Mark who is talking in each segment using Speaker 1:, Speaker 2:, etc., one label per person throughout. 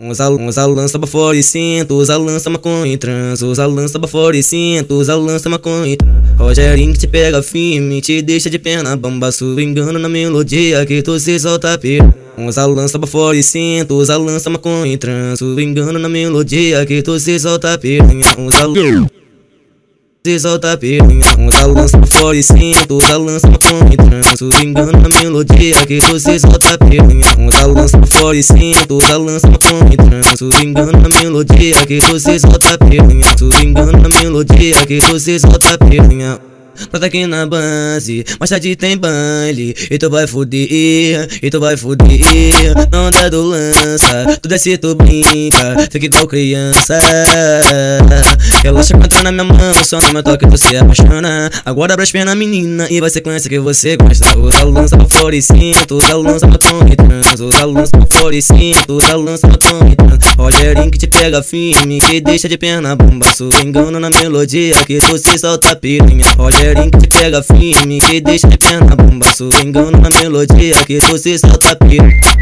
Speaker 1: Usa, usa lança e cinto, usa lança maconha em trans, usa lança e cinto, usa lança maconha em trans. Rogerinho que te pega firme, te deixa de perna bamba, engano na melodia que tu se solta pira. Usa lança e cinto, usa lança maconha em trans, engano na melodia que tu se solta piranha. Usa se solta piranha Usa lança fora e cinto, usa lança com tranço Engano na melodia que se solta piranha Usa lança fora e cinto, usa lança com tranço Engano na melodia que se solta piranha Engano na melodia que se solta piranha Nós aqui na base, mais tarde tem baile. E tu vai fuder, e tu vai fuder. Não dá do lança, tu desce tu brinca. Fica igual criança Relaxa quando na minha mão, só no meu toque se apaixona. Agora abra as pernas menina e vai sequência que você gosta. Usa lança pra fora cinto, usa lança pra e trans. Usa lança pra fora cinto, usa lança pra e trans. Rogerinho que te pega firme, que deixa de perna bomba Engano na melodia que tu se solta piranha. Rogerinho que te pega firme, que deixa de perna bomba Engano na melodia que tu se solta piranha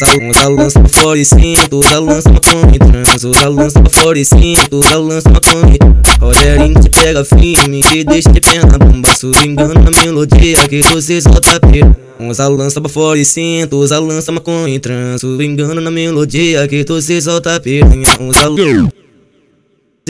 Speaker 1: Usa, usa lança pra fora e cinto, usa lança maconha trans Usa lança fora e cinto, usa lança maconha Rogerinho te pega firme, que deixa de perna bomba Engano na melodia que se solta pira Usa lança pra fora e cinto, usa lança maconha trans Engano na melodia que se solta piranha Usa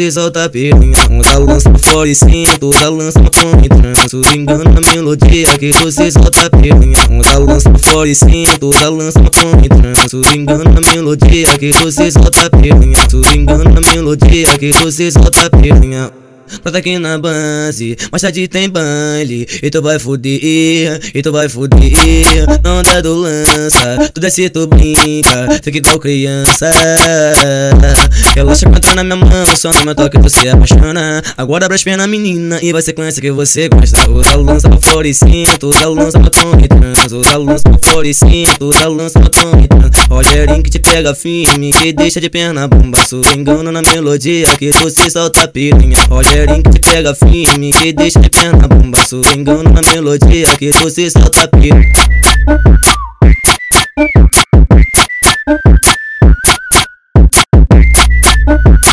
Speaker 1: se solta piranha Usa lança fora e cinto, usa lança maconha tranço Engano na melodia que se solta piranha Usa lança fora e cinto, usa lança maconha tranço Engano na melodia que se solta piranha Engano na melodia que se solta piranha Nós aqui na base, mais tarde tem baile E tu vai fuder, e tu vai fuder. Não dá do lança, tu desce tu brinca. Fica igual criança. Relaxa quando na minha mão, só no meu toque tu se apaixona. Agora abra as pernas menina e vai sequência que você gosta. Usa lança pra fora e cinto, usa lança pra tom e trans Usa lança pra fora e cinto, usa lança pra tom e trans Rogerinho que te pega firme, que deixa de perna bomba Engano na melodia que tu se solta Rogerinho devagarinho que pega firme E deixa a na bomba swingando na melodia que você solta pica Thank